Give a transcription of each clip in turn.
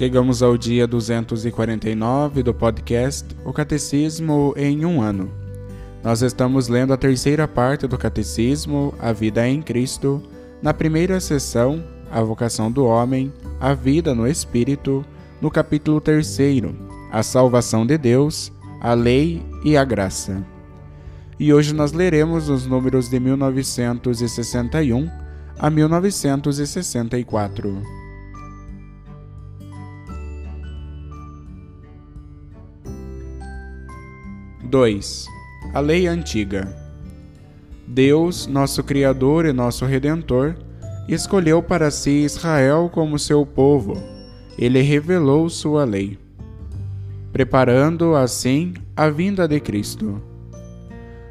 Chegamos ao dia 249 do podcast O Catecismo em um ano. Nós estamos lendo a terceira parte do Catecismo, A Vida em Cristo, na primeira sessão, A Vocação do Homem, A Vida no Espírito, no capítulo 3, A Salvação de Deus, a Lei e a Graça. E hoje nós leremos os números de 1961 a 1964. 2. A Lei Antiga. Deus, nosso Criador e nosso Redentor, escolheu para si Israel como seu povo. Ele revelou sua lei, preparando assim a vinda de Cristo.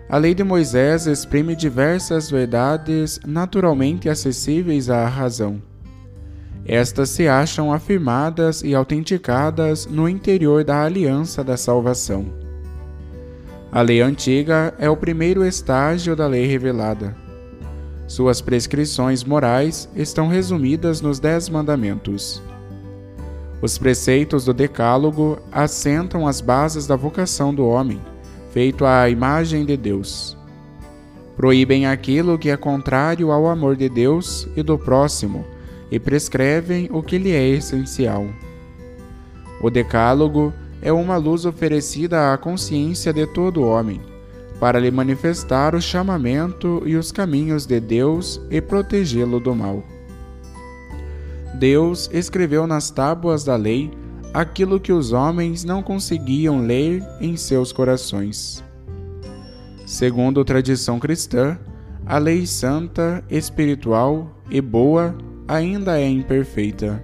A lei de Moisés exprime diversas verdades naturalmente acessíveis à razão. Estas se acham afirmadas e autenticadas no interior da aliança da salvação. A lei antiga é o primeiro estágio da lei revelada. Suas prescrições morais estão resumidas nos Dez Mandamentos. Os preceitos do Decálogo assentam as bases da vocação do homem, feito à imagem de Deus. Proíbem aquilo que é contrário ao amor de Deus e do próximo e prescrevem o que lhe é essencial. O Decálogo é uma luz oferecida à consciência de todo homem, para lhe manifestar o chamamento e os caminhos de Deus e protegê-lo do mal. Deus escreveu nas tábuas da lei aquilo que os homens não conseguiam ler em seus corações. Segundo a tradição cristã, a lei santa, espiritual e boa ainda é imperfeita.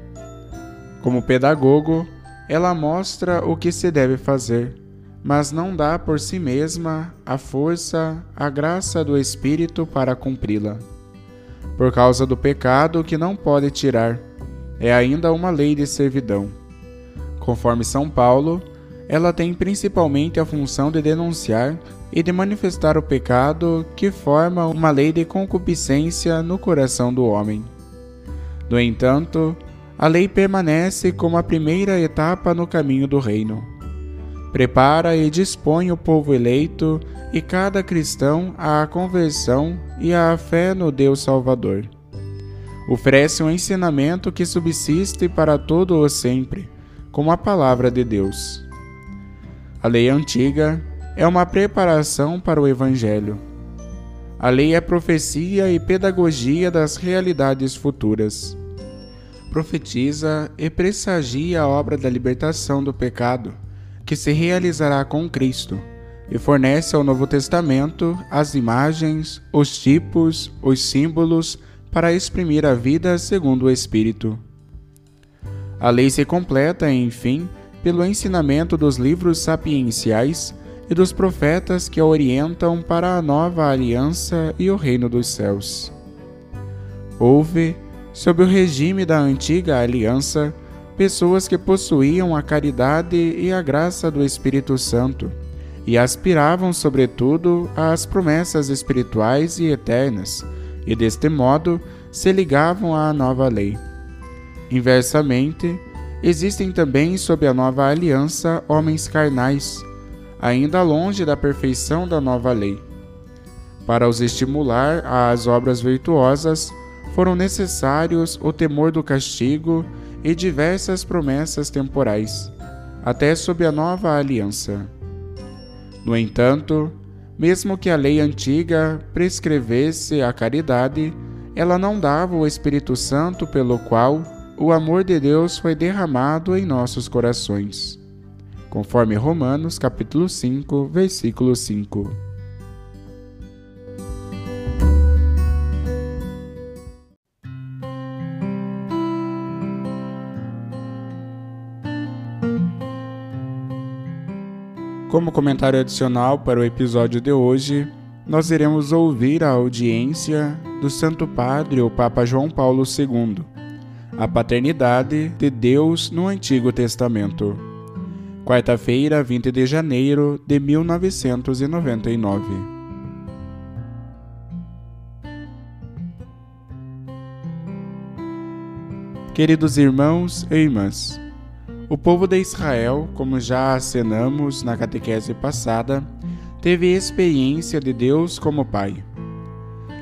Como pedagogo, ela mostra o que se deve fazer, mas não dá por si mesma a força, a graça do Espírito para cumpri-la. Por causa do pecado que não pode tirar, é ainda uma lei de servidão. Conforme São Paulo, ela tem principalmente a função de denunciar e de manifestar o pecado que forma uma lei de concupiscência no coração do homem. No entanto, a lei permanece como a primeira etapa no caminho do reino. Prepara e dispõe o povo eleito e cada cristão à conversão e à fé no Deus Salvador. Oferece um ensinamento que subsiste para todo o sempre, como a palavra de Deus. A lei antiga é uma preparação para o Evangelho. A lei é profecia e pedagogia das realidades futuras profetiza e pressagia a obra da libertação do pecado, que se realizará com Cristo, e fornece ao Novo Testamento as imagens, os tipos, os símbolos para exprimir a vida segundo o Espírito. A lei se completa, enfim, pelo ensinamento dos livros sapienciais e dos profetas que a orientam para a nova aliança e o reino dos céus. Houve, sob o regime da antiga aliança, pessoas que possuíam a caridade e a graça do Espírito Santo e aspiravam, sobretudo, às promessas espirituais e eternas, e deste modo se ligavam à nova lei. Inversamente, existem também sob a nova aliança homens carnais, ainda longe da perfeição da nova lei. Para os estimular às obras virtuosas, foram necessários o temor do castigo e diversas promessas temporais, até sob a nova aliança. No entanto, mesmo que a lei antiga prescrevesse a caridade, ela não dava o Espírito Santo pelo qual o amor de Deus foi derramado em nossos corações. Conforme Romanos capítulo 5, versículo 5. Como comentário adicional para o episódio de hoje, nós iremos ouvir a audiência do Santo Padre, o Papa João Paulo II, a paternidade de Deus no Antigo Testamento. Quarta-feira, 20 de janeiro de 1999. Queridos irmãos e irmãs, o povo de Israel, como já acenamos na catequese passada, teve experiência de Deus como Pai.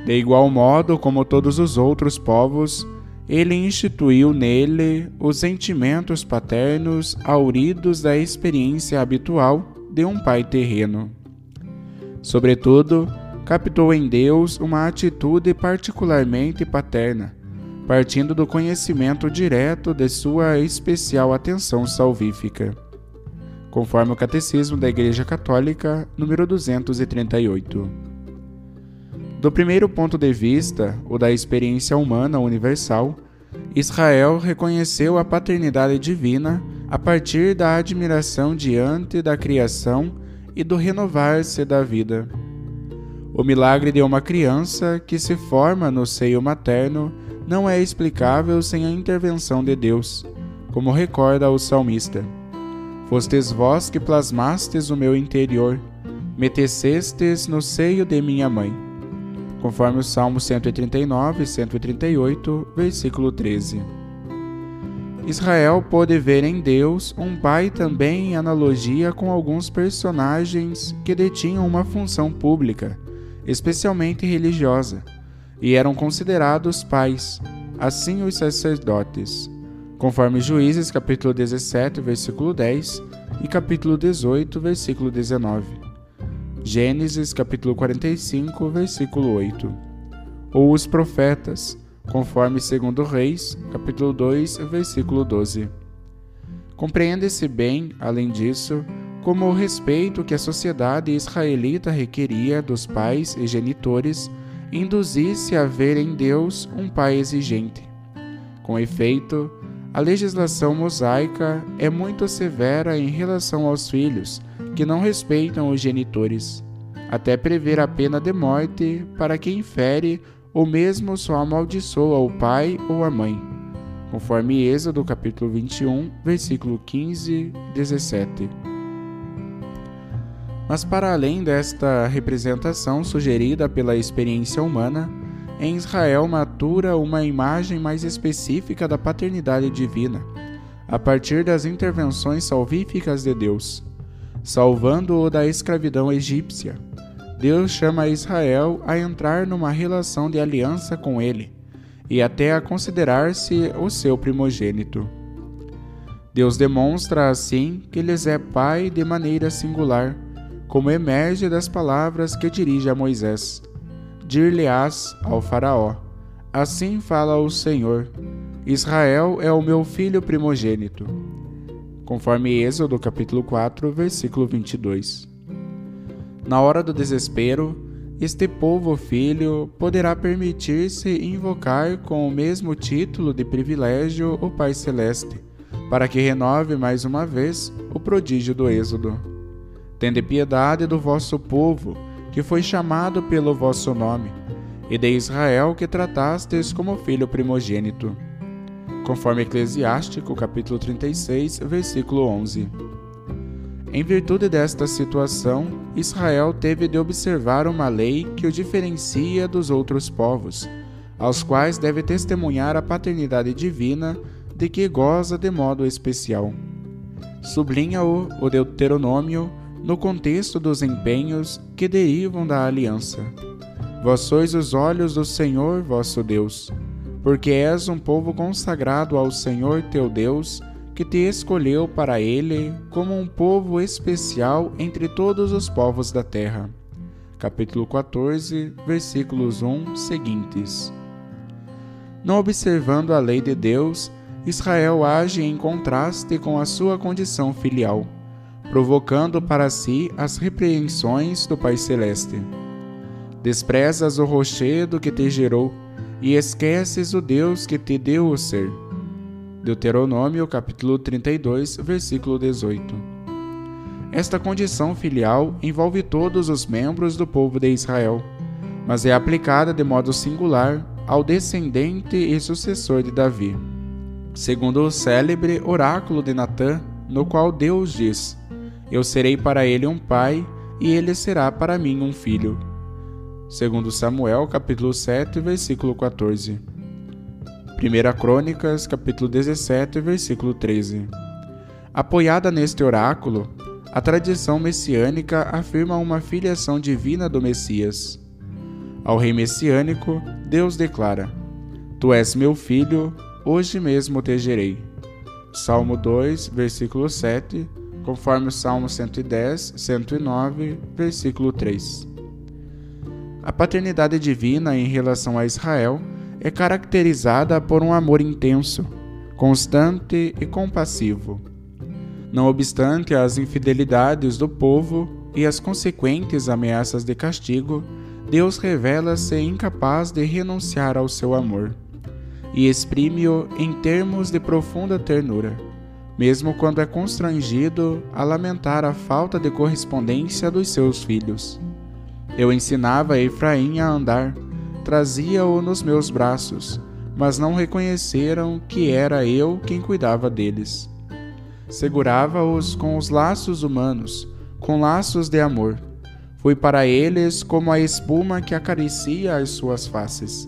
De igual modo como todos os outros povos, ele instituiu nele os sentimentos paternos auridos da experiência habitual de um pai terreno. Sobretudo, captou em Deus uma atitude particularmente paterna, partindo do conhecimento direto de sua especial atenção salvífica, conforme o Catecismo da Igreja Católica, número 238. Do primeiro ponto de vista, o da experiência humana universal, Israel reconheceu a paternidade divina a partir da admiração diante da criação e do renovar-se da vida. O milagre de uma criança que se forma no seio materno não é explicável sem a intervenção de Deus, como recorda o salmista. Fostes vós que plasmastes o meu interior, me tecestes no seio de minha mãe. Conforme o Salmo 139, 138, versículo 13. Israel pôde ver em Deus um pai também em analogia com alguns personagens que detinham uma função pública, especialmente religiosa e eram considerados pais, assim os sacerdotes, conforme Juízes capítulo 17, versículo 10 e capítulo 18, versículo 19. Gênesis capítulo 45, versículo 8. Ou os profetas, conforme segundo Reis, capítulo 2, versículo 12. Compreende-se bem, além disso, como o respeito que a sociedade israelita requeria dos pais e genitores induzisse a ver em Deus um pai exigente. Com efeito, a legislação mosaica é muito severa em relação aos filhos que não respeitam os genitores, até prever a pena de morte para quem fere ou mesmo só amaldiçoa o pai ou a mãe, conforme Êxodo capítulo 21, versículo 15 e 17. Mas, para além desta representação sugerida pela experiência humana, em Israel matura uma imagem mais específica da paternidade divina, a partir das intervenções salvíficas de Deus. Salvando-o da escravidão egípcia, Deus chama Israel a entrar numa relação de aliança com ele e até a considerar-se o seu primogênito. Deus demonstra assim que lhes é pai de maneira singular como emerge das palavras que dirige a Moisés. Dir-lhe-ás ao Faraó: Assim fala o Senhor: Israel é o meu filho primogênito. Conforme Êxodo capítulo 4, versículo 22. Na hora do desespero, este povo filho poderá permitir-se invocar com o mesmo título de privilégio o Pai Celeste, para que renove mais uma vez o prodígio do Êxodo. Tende piedade do vosso povo, que foi chamado pelo vosso nome, e de Israel que tratastes como filho primogênito. Conforme Eclesiástico, capítulo 36, versículo 11. Em virtude desta situação, Israel teve de observar uma lei que o diferencia dos outros povos, aos quais deve testemunhar a paternidade divina de que goza de modo especial. Sublinha-o o Deuteronômio no contexto dos empenhos que derivam da aliança. Vós sois os olhos do Senhor vosso Deus, porque és um povo consagrado ao Senhor teu Deus, que te escolheu para ele como um povo especial entre todos os povos da terra. Capítulo 14, versículos 1 seguintes. Não observando a lei de Deus, Israel age em contraste com a sua condição filial, provocando para si as repreensões do Pai Celeste. Desprezas o rochedo que te gerou e esqueces o Deus que te deu o ser. Deuteronômio capítulo 32, versículo 18. Esta condição filial envolve todos os membros do povo de Israel, mas é aplicada de modo singular ao descendente e sucessor de Davi. Segundo o célebre oráculo de Natã, no qual Deus diz: Eu serei para ele um pai e ele será para mim um filho segundo Samuel, capítulo 7, versículo 14. 1 Crônicas, capítulo 17, versículo 13. Apoiada neste oráculo, a tradição messiânica afirma uma filiação divina do Messias. Ao rei messiânico, Deus declara: Tu és meu filho, hoje mesmo te gerei. Salmo 2, versículo 7, conforme o Salmo 110, 109, versículo 3. A paternidade divina em relação a Israel é caracterizada por um amor intenso, constante e compassivo. Não obstante as infidelidades do povo e as consequentes ameaças de castigo, Deus revela-se incapaz de renunciar ao seu amor e exprime-o em termos de profunda ternura, mesmo quando é constrangido a lamentar a falta de correspondência dos seus filhos. Eu ensinava Efraim a andar, trazia-o nos meus braços, mas não reconheceram que era eu quem cuidava deles. Segurava-os com os laços humanos, com laços de amor. Fui para eles como a espuma que acaricia as suas faces,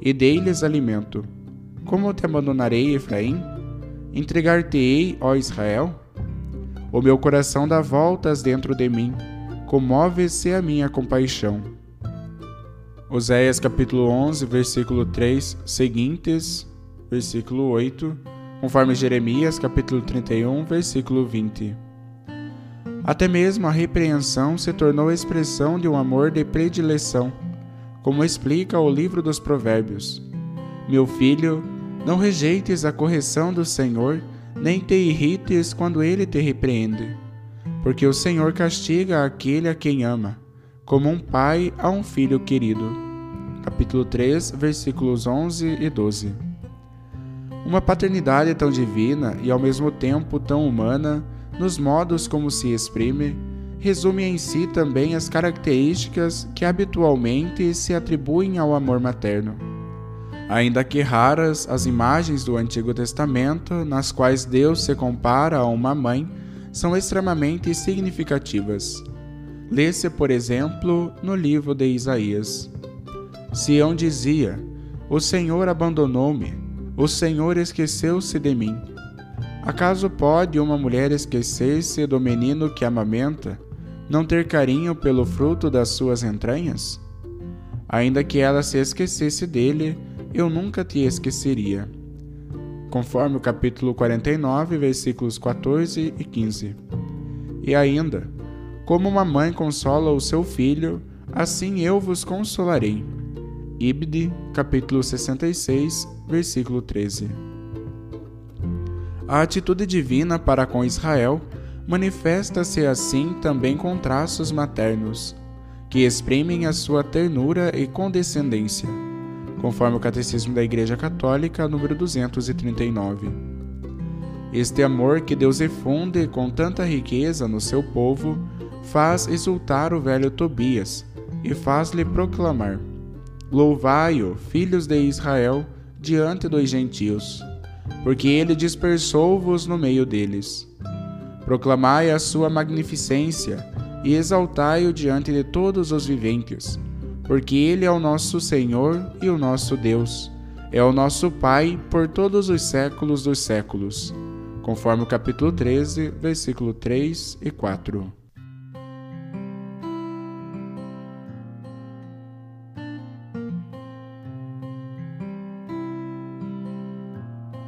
e dei-lhes alimento. Como te abandonarei, Efraim? Entregar-te-ei, ó Israel? O meu coração dá voltas dentro de mim comove-se a minha compaixão. Oséias capítulo 11, versículo 3 seguintes, versículo 8, conforme Jeremias capítulo 31, versículo 20. Até mesmo a repreensão se tornou expressão de um amor de predileção, como explica o livro dos Provérbios. Meu filho, não rejeites a correção do Senhor, nem te irrites quando ele te repreende porque o Senhor castiga aquele a quem ama, como um pai a um filho querido. Capítulo 3, versículos 11 e 12. Uma paternidade tão divina e ao mesmo tempo tão humana, nos modos como se exprime, resume em si também as características que habitualmente se atribuem ao amor materno. Ainda que raras as imagens do Antigo Testamento nas quais Deus se compara a uma mãe, são extremamente significativas. Lê-se, por exemplo, no livro de Isaías. Sião dizia: O Senhor abandonou-me, o Senhor esqueceu-se de mim. Acaso pode uma mulher esquecer-se do menino que amamenta, não ter carinho pelo fruto das suas entranhas? Ainda que ela se esquecesse dele, eu nunca te esqueceria conforme o capítulo 49, versículos 14 e 15. E ainda, como uma mãe consola o seu filho, assim eu vos consolarei. Ibde, capítulo 66, versículo 13. A atitude divina para com Israel manifesta-se assim também com traços maternos, que exprimem a sua ternura e condescendência conforme o Catecismo da Igreja Católica, número 239. Este amor que Deus efunde com tanta riqueza no seu povo faz exultar o velho Tobias e faz-lhe proclamar: Louvai-o, filhos de Israel, diante dos gentios, porque ele dispersou-vos no meio deles. Proclamai a sua magnificência e exaltai-o diante de todos os viventes porque Ele é o nosso Senhor e o nosso Deus. É o nosso Pai por todos os séculos dos séculos. Conforme o capítulo 13, versículo 3 e 4.